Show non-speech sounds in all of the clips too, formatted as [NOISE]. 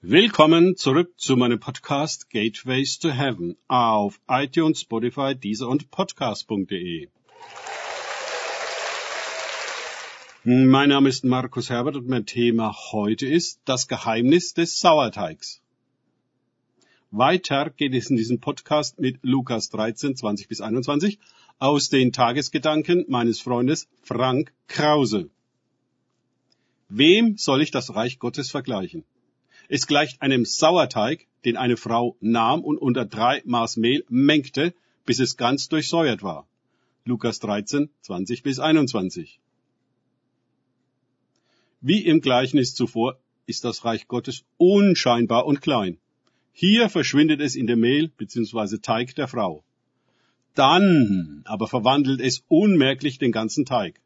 Willkommen zurück zu meinem Podcast Gateways to Heaven auf iTunes, Spotify, Deezer und Podcast.de. Mein Name ist Markus Herbert und mein Thema heute ist das Geheimnis des Sauerteigs. Weiter geht es in diesem Podcast mit Lukas 13, 20 bis 21 aus den Tagesgedanken meines Freundes Frank Krause. Wem soll ich das Reich Gottes vergleichen? Es gleicht einem Sauerteig, den eine Frau nahm und unter drei Maß Mehl mengte, bis es ganz durchsäuert war. Lukas 13, 20 bis 21. Wie im Gleichnis zuvor ist das Reich Gottes unscheinbar und klein. Hier verschwindet es in dem Mehl bzw. Teig der Frau. Dann aber verwandelt es unmerklich den ganzen Teig.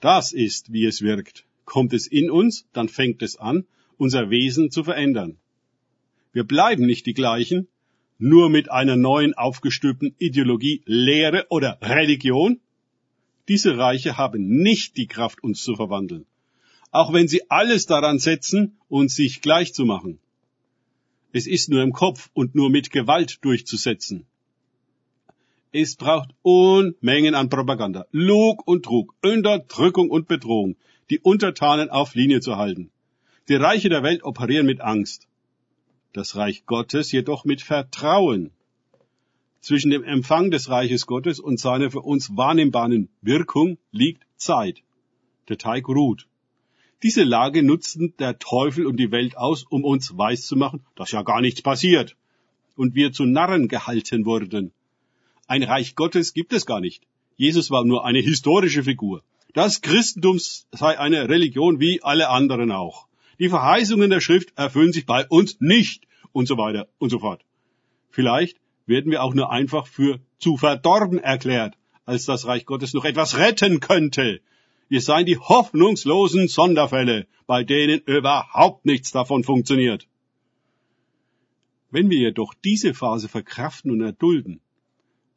Das ist, wie es wirkt. Kommt es in uns, dann fängt es an, unser Wesen zu verändern. Wir bleiben nicht die gleichen, nur mit einer neuen aufgestülpten Ideologie, Lehre oder Religion. Diese Reiche haben nicht die Kraft, uns zu verwandeln, auch wenn sie alles daran setzen, uns sich gleich zu machen. Es ist nur im Kopf und nur mit Gewalt durchzusetzen. Es braucht Unmengen an Propaganda, Lug und Trug, Unterdrückung und Bedrohung, die Untertanen auf Linie zu halten. Die Reiche der Welt operieren mit Angst. Das Reich Gottes jedoch mit Vertrauen. Zwischen dem Empfang des Reiches Gottes und seiner für uns wahrnehmbaren Wirkung liegt Zeit. Der Teig ruht. Diese Lage nutzten der Teufel und die Welt aus, um uns weiszumachen, dass ja gar nichts passiert und wir zu Narren gehalten wurden. Ein Reich Gottes gibt es gar nicht. Jesus war nur eine historische Figur. Das Christentum sei eine Religion wie alle anderen auch. Die Verheißungen der Schrift erfüllen sich bei uns nicht und so weiter und so fort. Vielleicht werden wir auch nur einfach für zu verdorben erklärt, als das Reich Gottes noch etwas retten könnte. Wir seien die hoffnungslosen Sonderfälle, bei denen überhaupt nichts davon funktioniert. Wenn wir jedoch diese Phase verkraften und erdulden,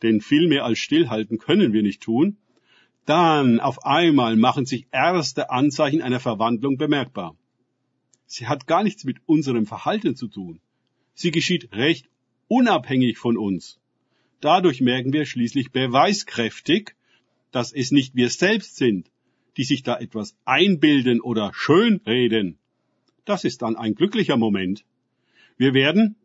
denn viel mehr als stillhalten können wir nicht tun, dann auf einmal machen sich erste Anzeichen einer Verwandlung bemerkbar. Sie hat gar nichts mit unserem Verhalten zu tun. Sie geschieht recht unabhängig von uns. Dadurch merken wir schließlich beweiskräftig, dass es nicht wir selbst sind, die sich da etwas einbilden oder schönreden. Das ist dann ein glücklicher Moment. Wir werden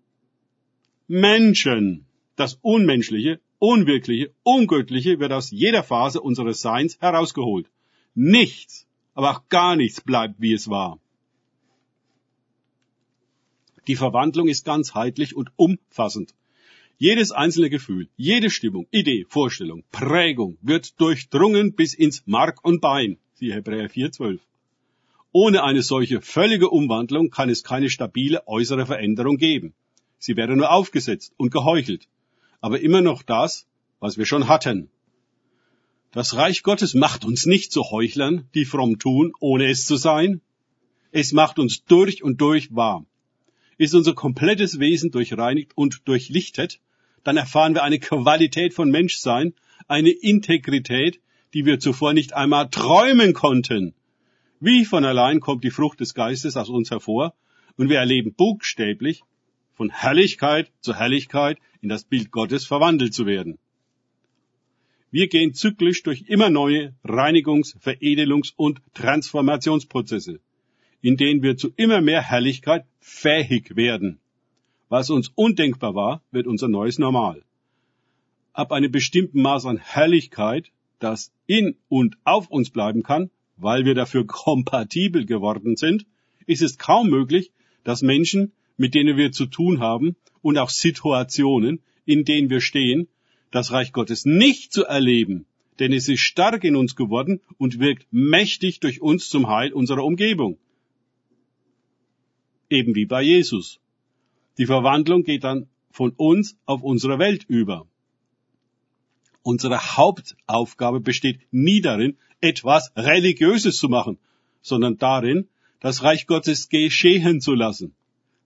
Menschen. Das Unmenschliche, Unwirkliche, Ungöttliche wird aus jeder Phase unseres Seins herausgeholt. Nichts, aber auch gar nichts bleibt, wie es war. Die Verwandlung ist ganzheitlich und umfassend. Jedes einzelne Gefühl, jede Stimmung, Idee, Vorstellung, Prägung wird durchdrungen bis ins Mark und Bein. Siehe Hebräer 4,12. Ohne eine solche völlige Umwandlung kann es keine stabile äußere Veränderung geben. Sie wäre nur aufgesetzt und geheuchelt. Aber immer noch das, was wir schon hatten. Das Reich Gottes macht uns nicht zu Heuchlern, die fromm tun, ohne es zu sein. Es macht uns durch und durch warm ist unser komplettes Wesen durchreinigt und durchlichtet, dann erfahren wir eine Qualität von Menschsein, eine Integrität, die wir zuvor nicht einmal träumen konnten. Wie von allein kommt die Frucht des Geistes aus uns hervor und wir erleben buchstäblich, von Herrlichkeit zu Herrlichkeit in das Bild Gottes verwandelt zu werden. Wir gehen zyklisch durch immer neue Reinigungs-, Veredelungs- und Transformationsprozesse in denen wir zu immer mehr Herrlichkeit fähig werden. Was uns undenkbar war, wird unser neues Normal. Ab einem bestimmten Maß an Herrlichkeit, das in und auf uns bleiben kann, weil wir dafür [LAUGHS] kompatibel geworden sind, ist es kaum möglich, dass Menschen, mit denen wir zu tun haben und auch Situationen, in denen wir stehen, das Reich Gottes nicht zu erleben, denn es ist stark in uns geworden und wirkt mächtig durch uns zum Heil unserer Umgebung eben wie bei Jesus. Die Verwandlung geht dann von uns auf unsere Welt über. Unsere Hauptaufgabe besteht nie darin, etwas Religiöses zu machen, sondern darin, das Reich Gottes geschehen zu lassen.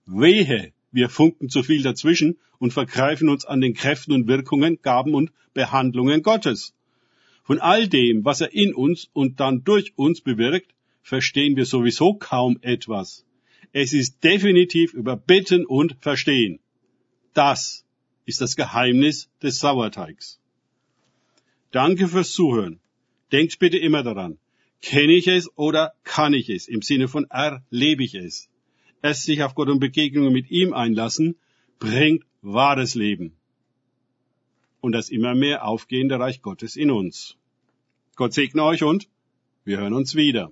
Wehe, wir funken zu viel dazwischen und vergreifen uns an den Kräften und Wirkungen, Gaben und Behandlungen Gottes. Von all dem, was er in uns und dann durch uns bewirkt, verstehen wir sowieso kaum etwas. Es ist definitiv über Bitten und Verstehen. Das ist das Geheimnis des Sauerteigs. Danke fürs Zuhören. Denkt bitte immer daran. Kenne ich es oder kann ich es? Im Sinne von erlebe ich es. Erst sich auf Gott und Begegnungen mit ihm einlassen, bringt wahres Leben. Und das immer mehr aufgehende Reich Gottes in uns. Gott segne euch und wir hören uns wieder.